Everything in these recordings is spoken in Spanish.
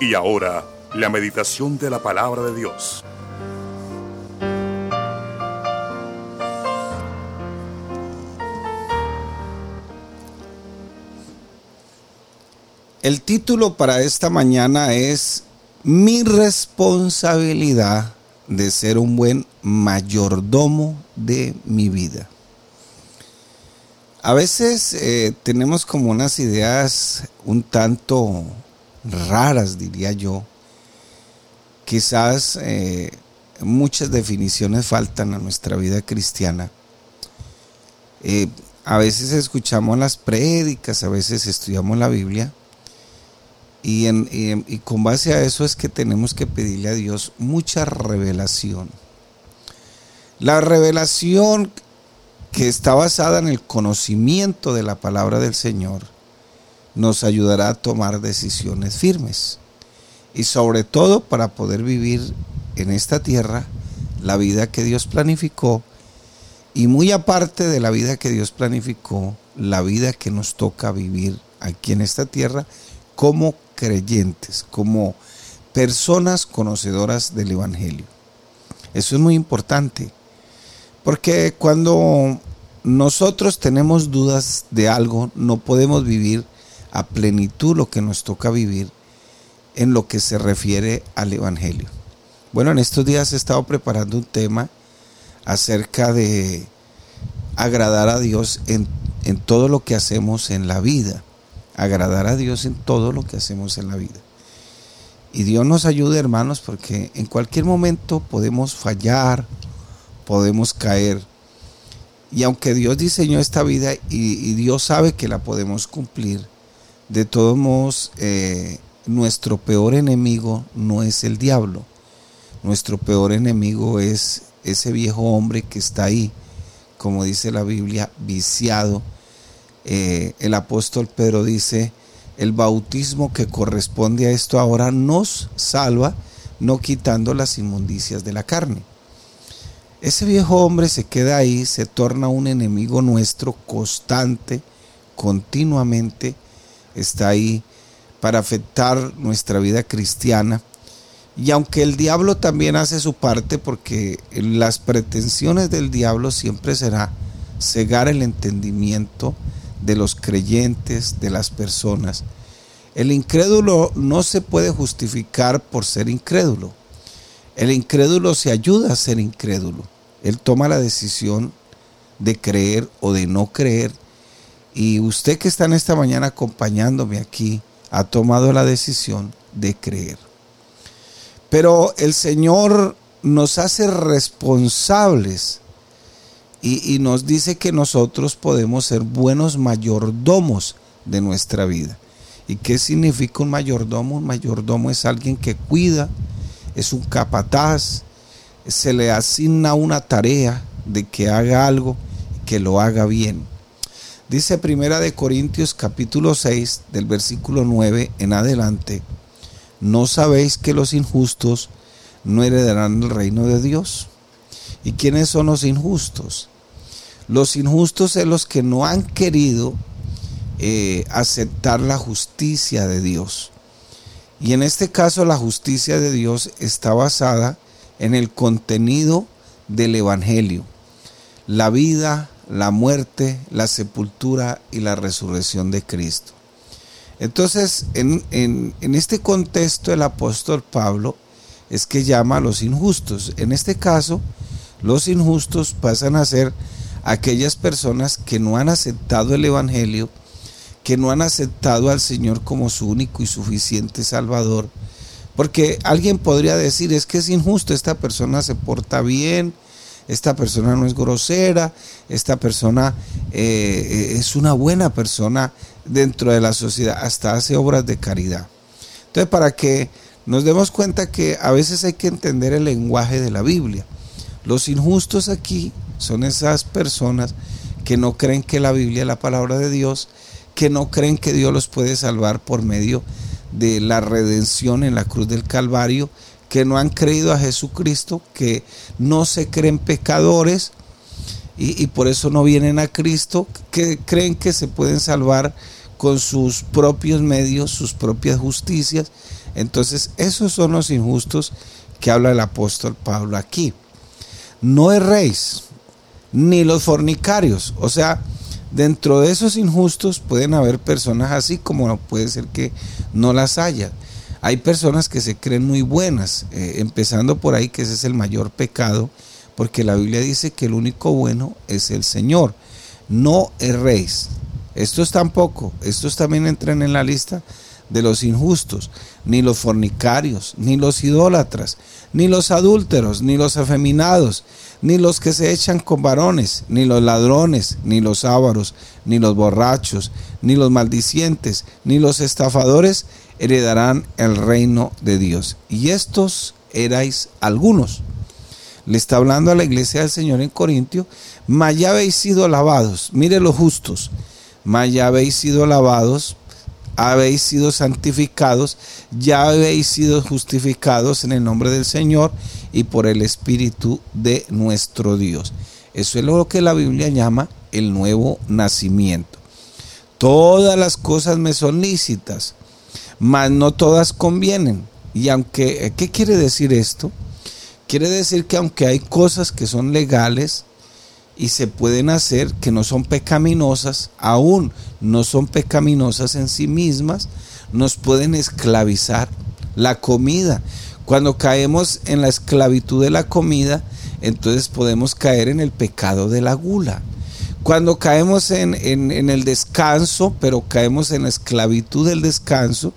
Y ahora, la meditación de la palabra de Dios. El título para esta mañana es Mi responsabilidad de ser un buen mayordomo de mi vida. A veces eh, tenemos como unas ideas un tanto raras, diría yo. Quizás eh, muchas definiciones faltan a nuestra vida cristiana. Eh, a veces escuchamos las prédicas, a veces estudiamos la Biblia. Y, y con base a eso es que tenemos que pedirle a Dios mucha revelación. La revelación que está basada en el conocimiento de la palabra del Señor, nos ayudará a tomar decisiones firmes. Y sobre todo para poder vivir en esta tierra la vida que Dios planificó y muy aparte de la vida que Dios planificó, la vida que nos toca vivir aquí en esta tierra como creyentes, como personas conocedoras del Evangelio. Eso es muy importante. Porque cuando nosotros tenemos dudas de algo, no podemos vivir a plenitud lo que nos toca vivir en lo que se refiere al Evangelio. Bueno, en estos días he estado preparando un tema acerca de agradar a Dios en, en todo lo que hacemos en la vida. Agradar a Dios en todo lo que hacemos en la vida. Y Dios nos ayude, hermanos, porque en cualquier momento podemos fallar, podemos caer. Y aunque Dios diseñó esta vida y, Dios sabe que la podemos cumplir, de todos modos, eh, nuestro peor enemigo no es el diablo. Nuestro peor enemigo es ese viejo hombre que está ahí, como dice la Biblia, viciado. Eh, el apóstol Pedro dice, el bautismo que corresponde a esto ahora nos salva, no quitando las inmundicias de la carne. Ese viejo hombre se queda ahí, se torna un enemigo nuestro constante, continuamente, está ahí para afectar nuestra vida cristiana. Y aunque el diablo también hace su parte, porque las pretensiones del diablo siempre será cegar el entendimiento de los creyentes, de las personas. El incrédulo no se puede justificar por ser incrédulo. El incrédulo se ayuda a ser incrédulo. Él toma la decisión de creer o de no creer. Y usted que está en esta mañana acompañándome aquí, ha tomado la decisión de creer. Pero el Señor nos hace responsables y, y, nos dice que nosotros podemos ser buenos mayordomos de nuestra vida. ¿Y qué significa un mayordomo? Un mayordomo es alguien que cuida, es un capataz, se le asigna una tarea de que haga algo, que lo haga bien. Dice Primera de Corintios capítulo 6 del versículo 9 en adelante, ¿no sabéis que los injustos no heredarán el reino de Dios? ¿Y quiénes son los injustos? Los injustos son los que no han querido eh, aceptar la justicia de Dios. Y en este caso la justicia de Dios está basada en el contenido del Evangelio, la vida, la muerte, la sepultura y la resurrección de Cristo. Entonces, en, este contexto, el apóstol Pablo es que llama a los injustos. En este caso, los injustos pasan a ser aquellas personas que no han aceptado el Evangelio, que no han aceptado al Señor como su único y suficiente Salvador, porque alguien podría decir, es que es injusto, esta persona se porta bien, esta persona no es grosera, esta persona eh, es una buena persona dentro de la sociedad, hasta hace obras de caridad. Entonces, para que nos demos cuenta que a veces hay que entender el lenguaje de la Biblia. Los injustos aquí son esas personas que no creen que la Biblia es la palabra de Dios, que no creen que Dios los puede salvar por medio de la redención en la cruz del Calvario, que no han creído a Jesucristo, que no se creen pecadores y, por eso no vienen a Cristo, que creen que se pueden salvar con sus propios medios, sus propias justicias. Entonces, esos son los injustos que habla el apóstol Pablo aquí. No erréis, ni los fornicarios. O sea, dentro de esos injustos pueden haber personas así como puede ser que no las haya. Hay personas que se creen muy buenas, eh, empezando por ahí que ese es el mayor pecado, porque la Biblia dice que el único bueno es el Señor. No erréis. Estos tampoco, estos también entran en la lista de los injustos, ni los fornicarios, ni los idólatras, ni los adúlteros, ni los afeminados, ni los que se echan con varones, ni los ladrones, ni los ávaros, ni los borrachos, ni los maldicientes, ni los estafadores heredarán el reino de Dios. Y estos erais algunos. Le está hablando a la iglesia del Señor en Corintio, mas ya habéis sido lavados, mire los justos, mas ya habéis sido lavados habéis sido santificados, ya habéis sido justificados en el nombre del Señor y por el Espíritu de nuestro Dios. Eso es lo que la Biblia llama el nuevo nacimiento. Todas las cosas me son lícitas, mas no todas convienen. Y aunque, ¿qué quiere decir esto? Quiere decir que aunque hay cosas que son legales, y se pueden hacer que no son pecaminosas, aún no son pecaminosas en sí mismas, nos pueden esclavizar. La comida, cuando caemos en la esclavitud de la comida, entonces podemos caer en el pecado de la gula. Cuando caemos en, en, el descanso, pero caemos en la esclavitud del descanso,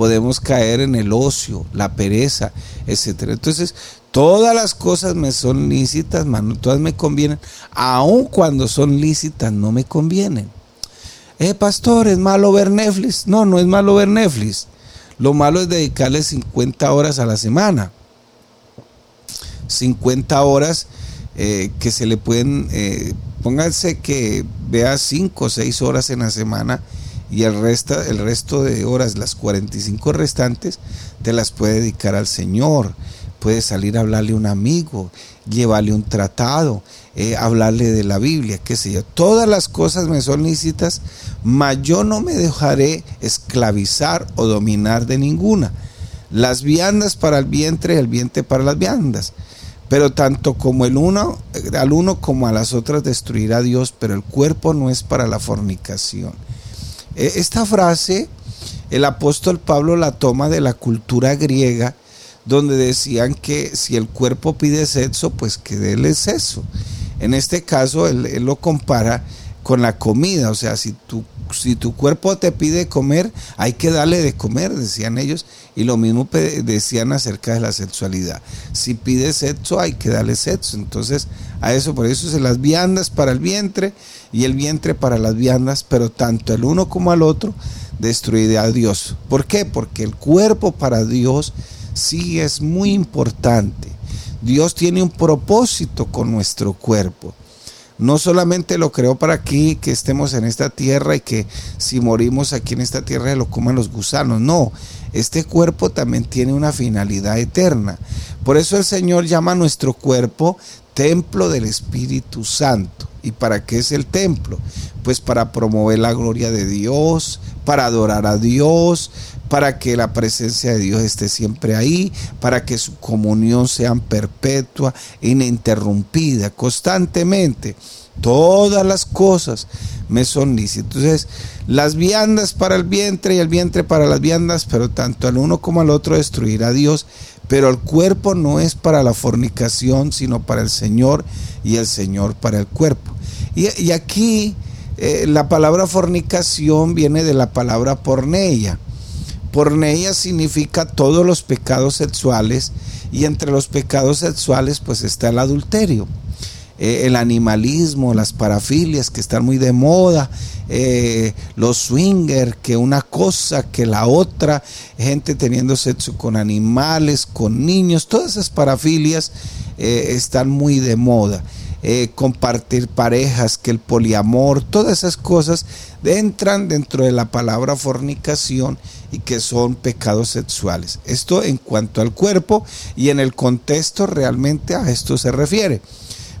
podemos caer en el ocio, la pereza, etc. Entonces, Todas las cosas me son lícitas, todas me convienen. Aun cuando son lícitas, no me convienen. Eh, pastor, ¿es malo ver Netflix? No, no es malo ver Netflix. Lo malo es dedicarle 50 horas a la semana. 50 horas eh, que se le pueden, eh, pónganse que vea 5 o 6 horas en la semana y el resto, el resto de horas, las 45 restantes, te las puede dedicar al Señor puede salir a hablarle a un amigo, llevarle un tratado, eh, hablarle de la Biblia, qué sé yo. Todas las cosas me son lícitas, mas yo no me dejaré esclavizar o dominar de ninguna. Las viandas para el vientre el vientre para las viandas. Pero tanto como el uno, al uno como a las otras destruirá Dios, pero el cuerpo no es para la fornicación. E, esta frase, el apóstol Pablo la toma de la cultura griega, donde decían que si el cuerpo pide sexo, pues que déle sexo. En este caso, él, lo compara con la comida, o sea, si tu, si tu cuerpo te pide comer, hay que darle de comer, decían ellos, y lo mismo decían acerca de la sexualidad. Si pide sexo, hay que darle sexo. Entonces, a eso, por eso se las viandas para el vientre y el vientre para las viandas, pero tanto el uno como al otro destruirá a Dios. ¿Por qué? Porque el cuerpo para Dios sí es muy importante. Dios tiene un propósito con nuestro cuerpo. No solamente lo creó para aquí, que estemos en esta tierra y que si morimos aquí en esta tierra lo coman los gusanos. No, este cuerpo también tiene una finalidad eterna. Por eso el Señor llama a nuestro cuerpo templo del Espíritu Santo. ¿Y para qué es el templo? Pues para promover la gloria de Dios, para adorar a Dios, para que la presencia de Dios esté siempre ahí, para que su comunión sea perpetua, ininterrumpida, constantemente. Todas las cosas me son lícitas. Entonces, las viandas para el vientre y el vientre para las viandas, pero tanto al uno como al otro destruirá Dios. Pero el cuerpo no es para la fornicación, sino para el Señor y el Señor para el cuerpo. Y, aquí eh, la palabra fornicación viene de la palabra porneia Porneia significa todos los pecados sexuales y entre los pecados sexuales pues está el adulterio, eh, el animalismo, las parafilias que están muy de moda, eh, los swinger, que una cosa, que la otra, gente teniendo sexo con animales, con niños, todas esas parafilias eh, están muy de moda. Compartir parejas, que el poliamor, todas esas cosas entran dentro de la palabra fornicación y que son pecados sexuales. Esto en cuanto al cuerpo y en el contexto realmente a esto se refiere.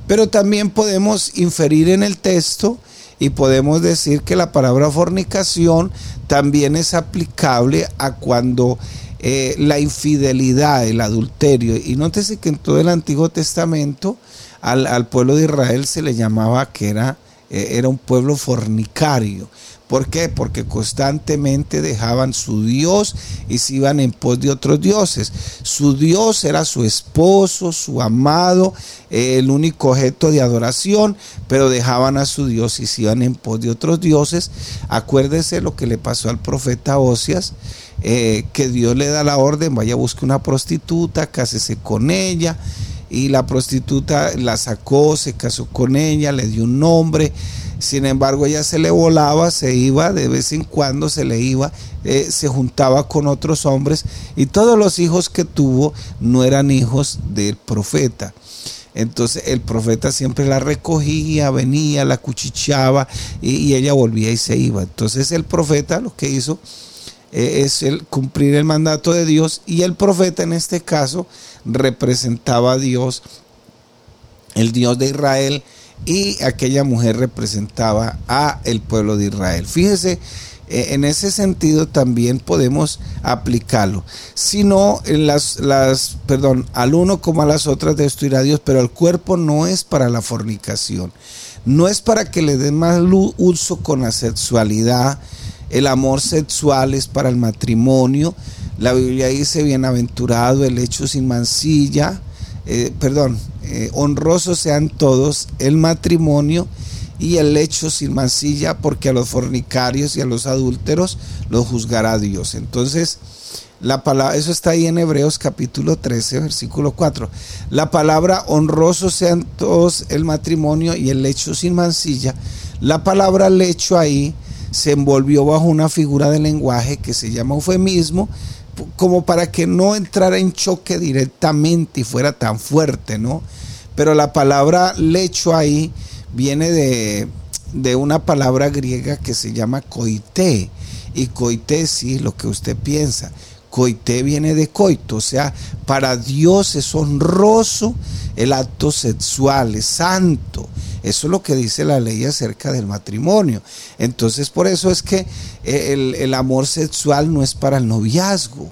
Pero también podemos inferir en el texto y podemos decir que la palabra fornicación también es aplicable a cuando eh, la infidelidad, el adulterio, y nótese que en todo el Antiguo Testamento al, pueblo de Israel se le llamaba que era, eh, era un pueblo fornicario. ¿Por qué? Porque constantemente dejaban su Dios y se iban en pos de otros dioses. Su Dios era su esposo, su amado, el único objeto de adoración, pero dejaban a su Dios y se iban en pos de otros dioses. Acuérdese lo que le pasó al profeta Osias. Eh, que Dios le da la orden, vaya a buscar una prostituta, cásese con ella, y la prostituta la sacó, se casó con ella, le dio un nombre, sin embargo, ella se le volaba, se iba, de vez en cuando se le iba, eh, se juntaba con otros hombres y todos los hijos que tuvo no eran hijos del profeta. Entonces el profeta siempre la recogía, venía, la cuchicheaba y, ella volvía y se iba. Entonces el profeta lo que hizo eh, es el cumplir el mandato de Dios y el profeta en este caso representaba a Dios, el Dios de Israel, y aquella mujer representaba a el pueblo de Israel. Fíjese, eh, en ese sentido también podemos aplicarlo. Si no, en las, las, perdón, al uno como a las otras destruirá Dios, pero el cuerpo no es para la fornicación. No es para que le den más uso con la sexualidad. El amor sexual es para el matrimonio. La Biblia dice, bienaventurado el hecho sin mancilla. Eh, perdón, eh, honrosos sean todos el matrimonio y el lecho sin mancilla, porque a los fornicarios y a los adúlteros los juzgará Dios. Entonces, la palabra, eso está ahí en Hebreos capítulo 13, versículo 4. La palabra honrosos sean todos el matrimonio y el lecho sin mancilla. La palabra lecho ahí se envolvió bajo una figura de lenguaje que se llama eufemismo, como para que no entrara en choque directamente y fuera tan fuerte, ¿no? Pero la palabra lecho ahí viene de, una palabra griega que se llama coité. Y coité sí, lo que usted piensa. Coité viene de coito, o sea, para Dios es honroso el acto sexual, es santo. Eso es lo que dice la ley acerca del matrimonio. Entonces, por eso es que eh, el, el amor sexual no es para el noviazgo.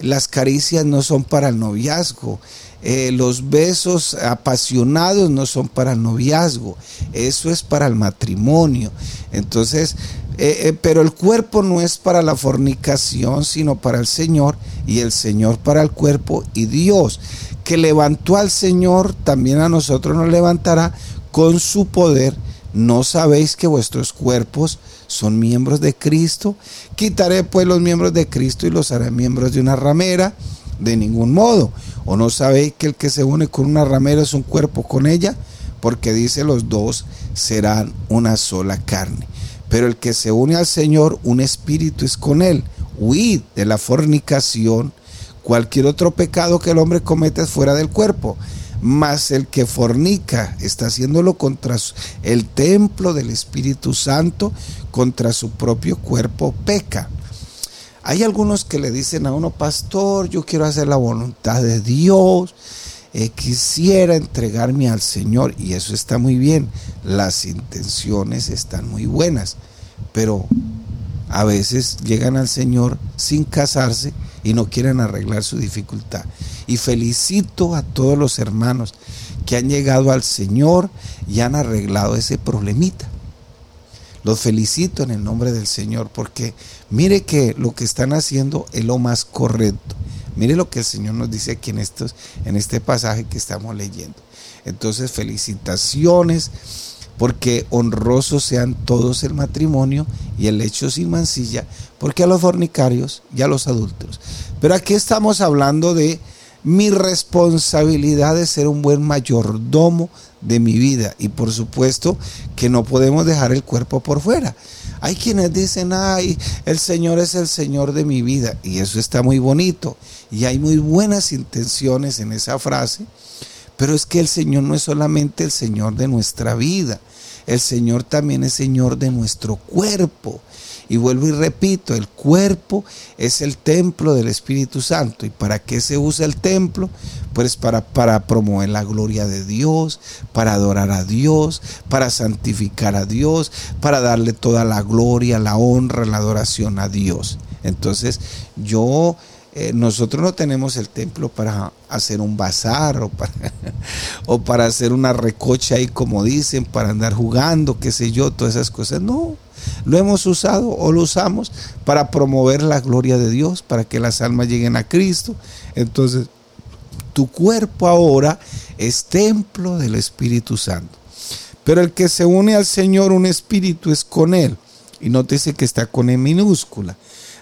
Las caricias no son para el noviazgo. Eh, los besos apasionados no son para el noviazgo, eso es para el matrimonio. Entonces, eh, pero el cuerpo no es para la fornicación, sino para el Señor, y el Señor para el cuerpo, y Dios, que levantó al Señor, también a nosotros nos levantará con su poder. ¿No sabéis que vuestros cuerpos son miembros de Cristo? Quitaré pues los miembros de Cristo y los haré miembros de una ramera de ningún modo. ¿O no sabéis que el que se une con una ramera es un cuerpo con ella? Porque dice los dos serán una sola carne. Pero el que se une al Señor, un espíritu es con él. Huid de la fornicación. Cualquier otro pecado que el hombre cometa es fuera del cuerpo. Mas el que fornica está haciéndolo contra el templo del Espíritu Santo, contra su propio cuerpo peca. Hay algunos que le dicen a uno, pastor, yo quiero hacer la voluntad de Dios, eh, quisiera entregarme al Señor y eso está muy bien, las intenciones están muy buenas, pero a veces llegan al Señor sin casarse y no quieren arreglar su dificultad. Y felicito a todos los hermanos que han llegado al Señor y han arreglado ese problemita. Los felicito en el nombre del Señor porque mire que lo que están haciendo es lo más correcto. Mire lo que el Señor nos dice aquí en, estos, en este pasaje que estamos leyendo. Entonces, felicitaciones porque honrosos sean todos el matrimonio y el hecho sin mancilla, porque a los fornicarios y a los adúlteros. Pero aquí estamos hablando de mi responsabilidad de ser un buen mayordomo de mi vida. Y por supuesto que no podemos dejar el cuerpo por fuera. Hay quienes dicen, ay, el Señor es el Señor de mi vida. Y eso está muy bonito. Y hay muy buenas intenciones en esa frase. Pero es que el Señor no es solamente el Señor de nuestra vida. El Señor también es Señor de nuestro cuerpo. Y vuelvo y repito, el cuerpo es el templo del Espíritu Santo. ¿Y para qué se usa el templo? pues para, para promover la gloria de Dios, para adorar a Dios, para santificar a Dios, para darle toda la gloria, la honra, la adoración a Dios. Entonces yo eh, nosotros no tenemos el templo para hacer un bazar o para, o para hacer una recocha ahí como dicen, para andar jugando, qué sé yo, todas esas cosas. No, lo hemos usado o lo usamos para promover la gloria de Dios, para que las almas lleguen a Cristo. Entonces, tu cuerpo ahora es templo del Espíritu Santo. Pero el que se une al Señor, un espíritu es con Él. Y nótese que está con E minúscula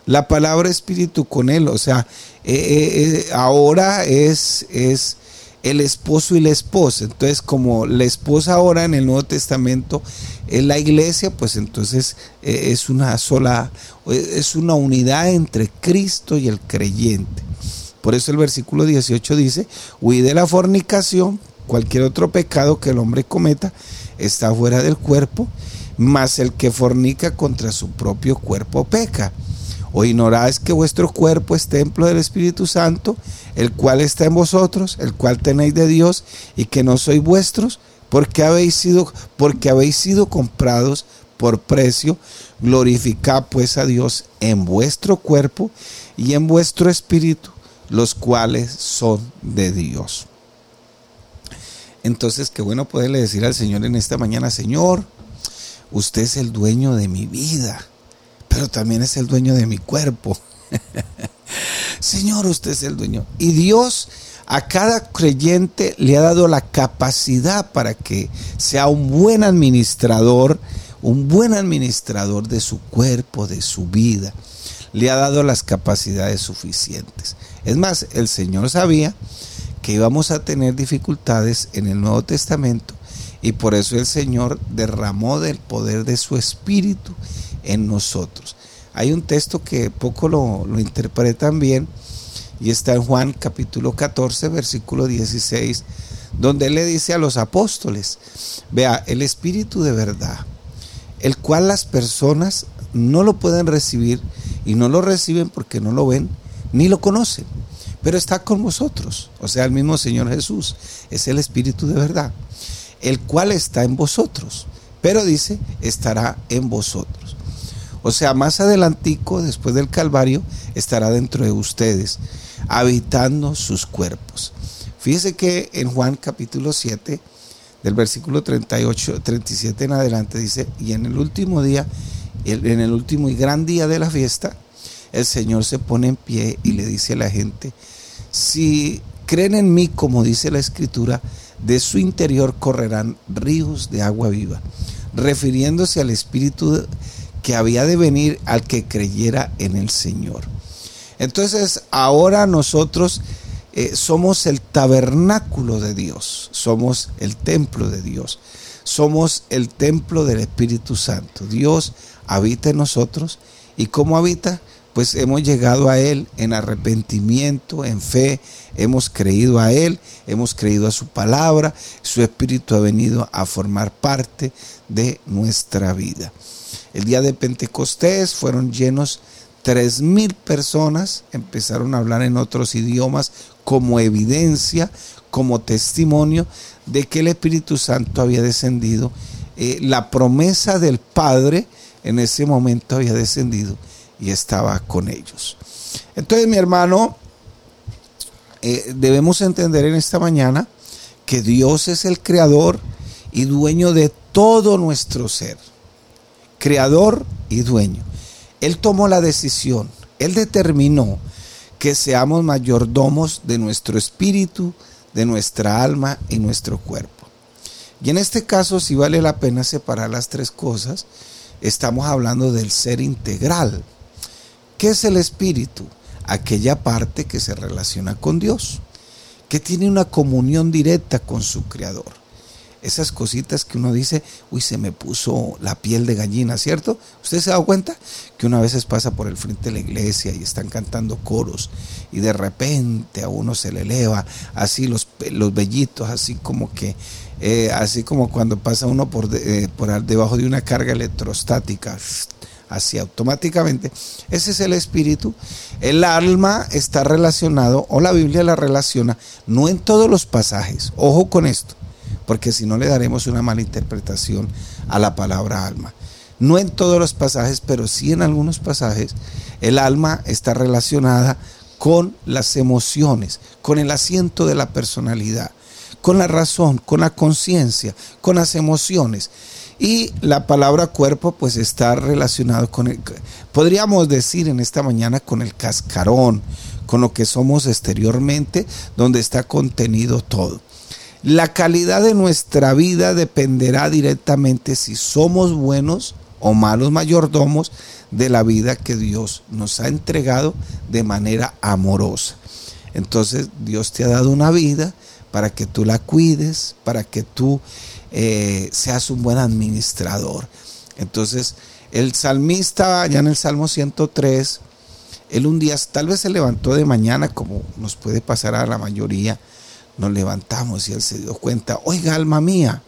la palabra espíritu con él. O sea, eh, eh, eh, ahora es, es el esposo y la esposa. Entonces, como la esposa ahora en el Nuevo Testamento es la iglesia, pues entonces es una sola, es una unidad entre Cristo y el creyente. Por eso el versículo 18 dice, huí de la fornicación, cualquier otro pecado que el hombre cometa está fuera del cuerpo, mas el que fornica contra su propio cuerpo peca. ¿O ignoráis que vuestro cuerpo es templo del Espíritu Santo, el cual está en vosotros, el cual tenéis de Dios, y que no sois vuestros? Porque habéis sido, porque habéis sido comprados por precio. Glorificad pues a Dios en vuestro cuerpo y en vuestro espíritu, los cuales son de Dios. Entonces, qué bueno poderle decir al Señor en esta mañana, Señor, usted es el dueño de mi vida pero también es el dueño de mi cuerpo. Señor, usted es el dueño. Y Dios a cada creyente le ha dado la capacidad para que sea un buen administrador, un buen administrador de su cuerpo, de su vida. Le ha dado las capacidades suficientes. Es más, el Señor sabía que íbamos a tener dificultades en el Nuevo Testamento y por eso el Señor derramó del poder de su Espíritu en nosotros. Hay un texto que poco lo, interpretan bien y está en Juan capítulo 14, versículo 16, donde él le dice a los apóstoles, vea, el Espíritu de verdad, el cual las personas no lo pueden recibir y no lo reciben porque no lo ven ni lo conocen, pero está con vosotros, o sea, el mismo Señor Jesús, es el Espíritu de verdad, el cual está en vosotros, pero dice, estará en vosotros. O sea, más adelantico, después del Calvario, estará dentro de ustedes, habitando sus cuerpos. Fíjese que en Juan capítulo 7, del versículo 38, 37 en adelante, dice, y en el último día, en el último y gran día de la fiesta, el Señor se pone en pie y le dice a la gente, si creen en mí, como dice la Escritura, de su interior correrán ríos de agua viva, refiriéndose al Espíritu que había de venir al que creyera en el Señor. Entonces ahora nosotros eh, somos el tabernáculo de Dios, somos el templo de Dios, somos el templo del Espíritu Santo. Dios habita en nosotros y ¿cómo habita? Pues hemos llegado a Él en arrepentimiento, en fe, hemos creído a Él, hemos creído a su palabra, su Espíritu ha venido a formar parte de nuestra vida. El día de Pentecostés fueron llenos tres mil personas, empezaron a hablar en otros idiomas como evidencia, como testimonio de que el Espíritu Santo había descendido. Eh, la promesa del Padre en ese momento había descendido y estaba con ellos. Entonces, mi hermano, eh, debemos entender en esta mañana que Dios es el creador y dueño de todo nuestro ser creador y dueño. Él tomó la decisión, Él determinó que seamos mayordomos de nuestro espíritu, de nuestra alma y nuestro cuerpo. Y en este caso, si vale la pena separar las tres cosas, estamos hablando del ser integral. ¿Qué es el espíritu? Aquella parte que se relaciona con Dios, que tiene una comunión directa con su creador esas cositas que uno dice, uy, se me puso la piel de gallina, ¿cierto? ¿Usted se dado cuenta? Que una vez pasa por el frente de la iglesia y están cantando coros y de repente a uno se le eleva así los, los vellitos, así como que, eh, así como cuando pasa uno por, eh, por debajo de una carga electrostática, así automáticamente. Ese es el espíritu. El alma está relacionado, o la Biblia la relaciona, no en todos los pasajes. Ojo con esto, porque si no le daremos una mala interpretación a la palabra alma. No en todos los pasajes, pero sí en algunos pasajes, el alma está relacionada con las emociones, con el asiento de la personalidad, con la razón, con la conciencia, con las emociones. Y la palabra cuerpo pues está relacionado con el, podríamos decir en esta mañana con el cascarón, con lo que somos exteriormente, donde está contenido todo. La calidad de nuestra vida dependerá directamente si somos buenos o malos mayordomos de la vida que Dios nos ha entregado de manera amorosa. Entonces Dios te ha dado una vida para que tú la cuides, para que tú eh, seas un buen administrador. Entonces, el salmista, ya en el Salmo 103, él un día tal vez se levantó de mañana, como nos puede pasar a la mayoría, nos levantamos y él se dio cuenta, oiga alma mía,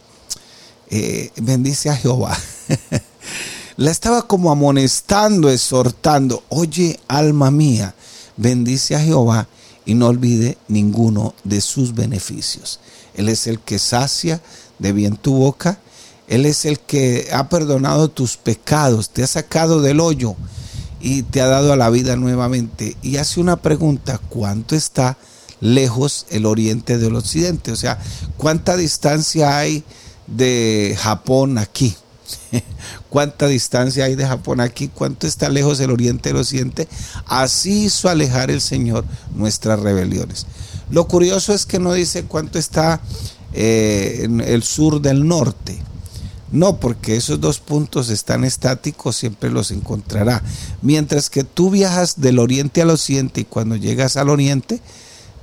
eh, bendice a Jehová. la estaba como amonestando, exhortando, oye alma mía, bendice a Jehová y no olvide ninguno de sus beneficios. Él es el que sacia de bien tu boca. Él es el que ha perdonado tus pecados, te ha sacado del hoyo y te ha dado a la vida nuevamente. Y hace una pregunta, ¿cuánto está lejos el oriente del occidente? O sea, ¿cuánta distancia hay de Japón aquí? ¿Cuánta distancia hay de Japón aquí? ¿Cuánto está lejos el oriente del occidente? Así hizo alejar el Señor nuestras rebeliones. Lo curioso es que no dice cuánto está eh, en el sur del norte. No, porque esos dos puntos están estáticos, siempre los encontrará. Mientras que tú viajas del oriente al occidente y cuando llegas al oriente,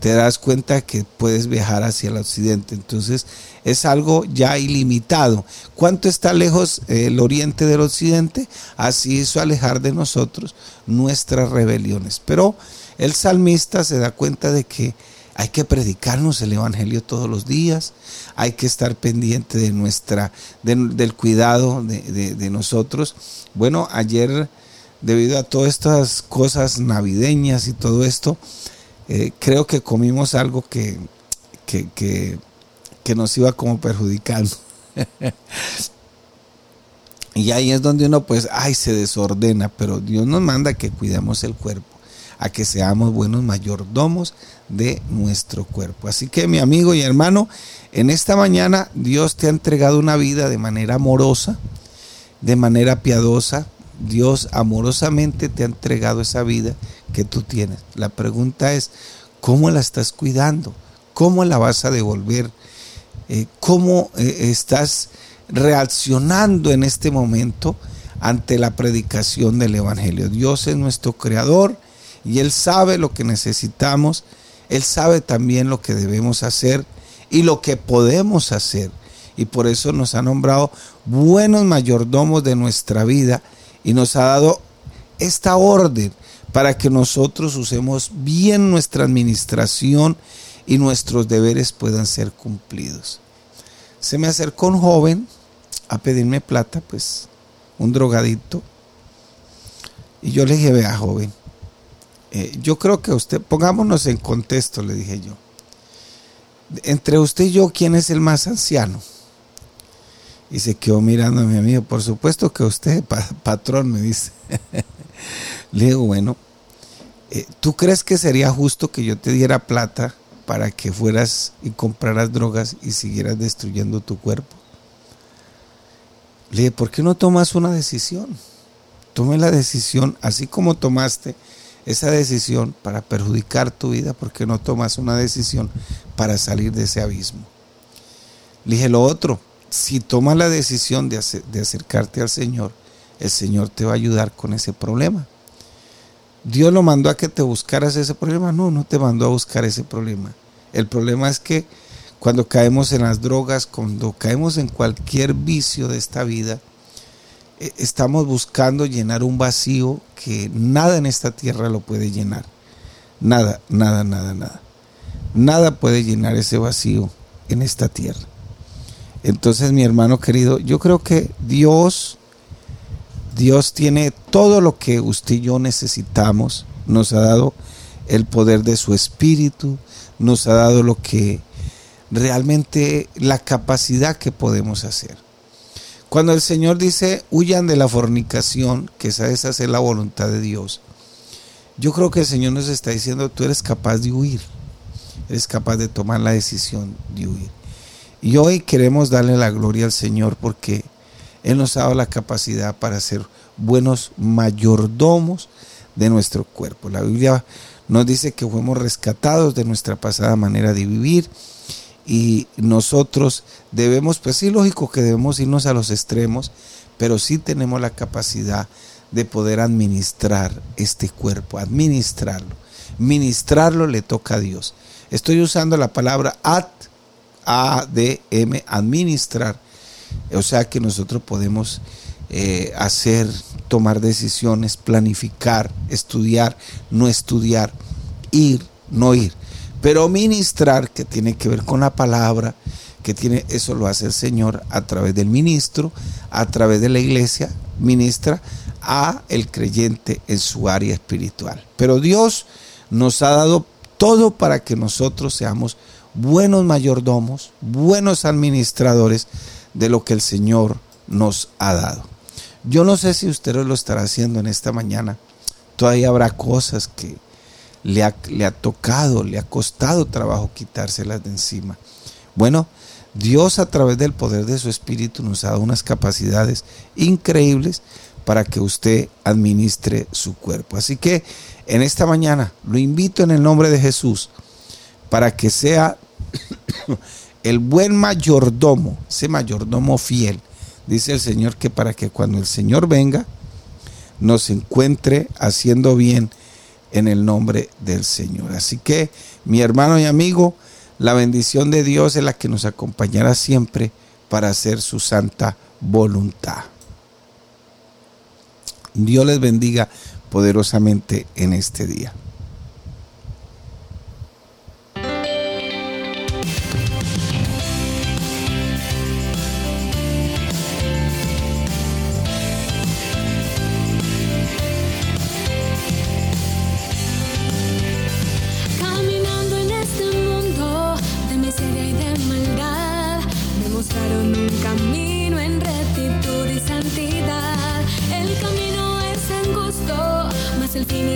te das cuenta que puedes viajar hacia el occidente. Entonces es algo ya ilimitado. ¿Cuánto está lejos el oriente del occidente? Así hizo alejar de nosotros nuestras rebeliones. Pero el salmista se da cuenta de que hay que predicarnos el Evangelio todos los días, hay que estar pendiente de nuestra, del cuidado de, nosotros. Bueno, ayer, debido a todas estas cosas navideñas y todo esto, eh, creo que comimos algo que, que, que nos iba como perjudicando. y ahí es donde uno pues, ay, se desordena, pero Dios nos manda que cuidemos el cuerpo a que seamos buenos mayordomos de nuestro cuerpo. Así que mi amigo y hermano, en esta mañana Dios te ha entregado una vida de manera amorosa, de manera piadosa. Dios amorosamente te ha entregado esa vida tú tienes. La pregunta es, ¿cómo la estás cuidando? ¿Cómo la vas a devolver? Eh, ¿Cómo eh, estás reaccionando en este momento ante la predicación del Evangelio? Dios es nuestro creador y Él sabe lo que necesitamos, Él sabe también lo que debemos hacer y lo que podemos hacer. Y por eso nos ha nombrado buenos mayordomos de nuestra vida y nos ha dado esta orden para que nosotros usemos bien nuestra administración y nuestros deberes puedan ser cumplidos. Se me acercó un joven a pedirme plata, pues un drogadito. Y yo le dije, vea joven, eh, yo creo que usted, pongámonos en contexto, le dije yo. Entre usted y yo, ¿quién es el más anciano? Y se quedó mirando a mi amigo. Por supuesto que usted, patrón, me dice. le digo, bueno, eh, ¿tú crees que sería justo que yo te diera plata para que fueras y compraras drogas y siguieras destruyendo tu cuerpo? Le dije, ¿por qué no tomas una decisión? Tome la decisión, así como tomaste esa decisión para perjudicar tu vida porque no tomas una decisión para salir de ese abismo. Le dije lo otro, si tomas la decisión de, acercarte al Señor, el Señor te va a ayudar con ese problema. Dios lo mandó a que te buscaras ese problema. No, no te mandó a buscar ese problema. El problema es que cuando caemos en las drogas, cuando caemos en cualquier vicio de esta vida, eh, estamos buscando llenar un vacío que nada en esta tierra lo puede llenar. Nada, nada, nada, nada. Nada puede llenar ese vacío en esta tierra. Entonces, mi hermano querido, yo creo que Dios, Dios tiene todo lo que usted y yo necesitamos. Nos ha dado el poder de su espíritu, nos ha dado lo que realmente la capacidad que podemos hacer. Cuando el Señor dice, huyan de la fornicación, que esa es hacer la voluntad de Dios, yo creo que el Señor nos está diciendo, tú eres capaz de huir, eres capaz de tomar la decisión de huir. Y hoy queremos darle la gloria al Señor porque Él nos ha dado la capacidad para ser buenos mayordomos de nuestro cuerpo. La Biblia nos dice que fuimos rescatados de nuestra pasada manera de vivir y nosotros debemos, pues sí, lógico que debemos irnos a los extremos, pero sí tenemos la capacidad de poder administrar este cuerpo, administrarlo. Ministrarlo le toca a Dios. Estoy usando la palabra ad, A-D-M, administrar. O sea que nosotros podemos eh, hacer, tomar decisiones, planificar, estudiar, no estudiar, ir, no ir. Pero ministrar, que tiene que ver con la palabra, que tiene, eso lo hace el Señor a través del ministro, a través de la iglesia, ministra a el creyente en su área espiritual. Pero Dios nos ha dado todo para que nosotros seamos buenos mayordomos, buenos administradores de lo que el Señor nos ha dado. Yo no sé si usted lo estará haciendo en esta mañana. Todavía habrá cosas que le ha, tocado, le ha costado trabajo quitárselas de encima. Bueno, Dios a través del poder de su Espíritu nos ha dado unas capacidades increíbles para que usted administre su cuerpo. Así que en esta mañana lo invito en el nombre de Jesús para que sea el buen mayordomo, ese mayordomo fiel. Dice el Señor que para que cuando el Señor venga nos encuentre haciendo bien en el nombre del Señor. Así que mi hermano y amigo, la bendición de Dios es la que nos acompañará siempre para hacer su santa voluntad. Dios les bendiga poderosamente en este día.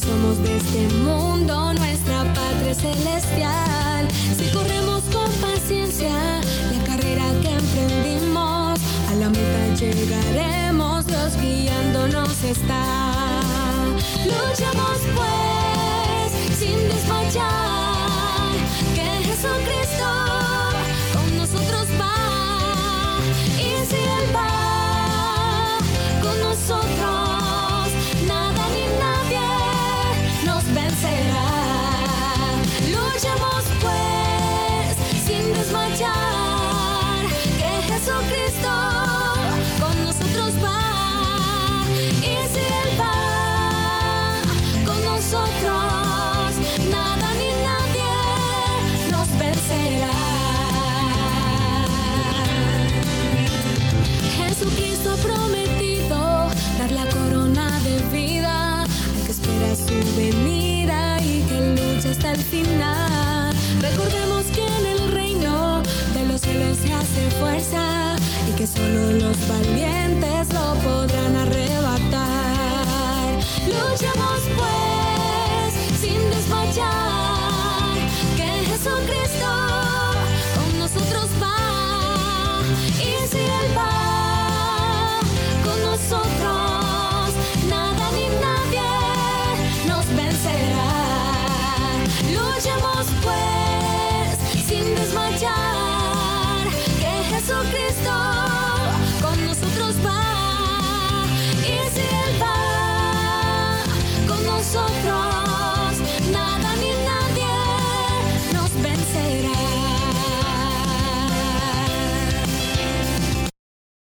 somos de este mundo, nuestra patria celestial. Si corremos con paciencia la carrera que emprendimos, a la meta llegaremos, Dios guiándonos está. Luchamos pues sin desmayar, que Jesucristo fuerza y que solo los valientes lo podrán arrebatar. Luchamos